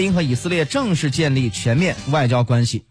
英和以色列正式建立全面外交关系。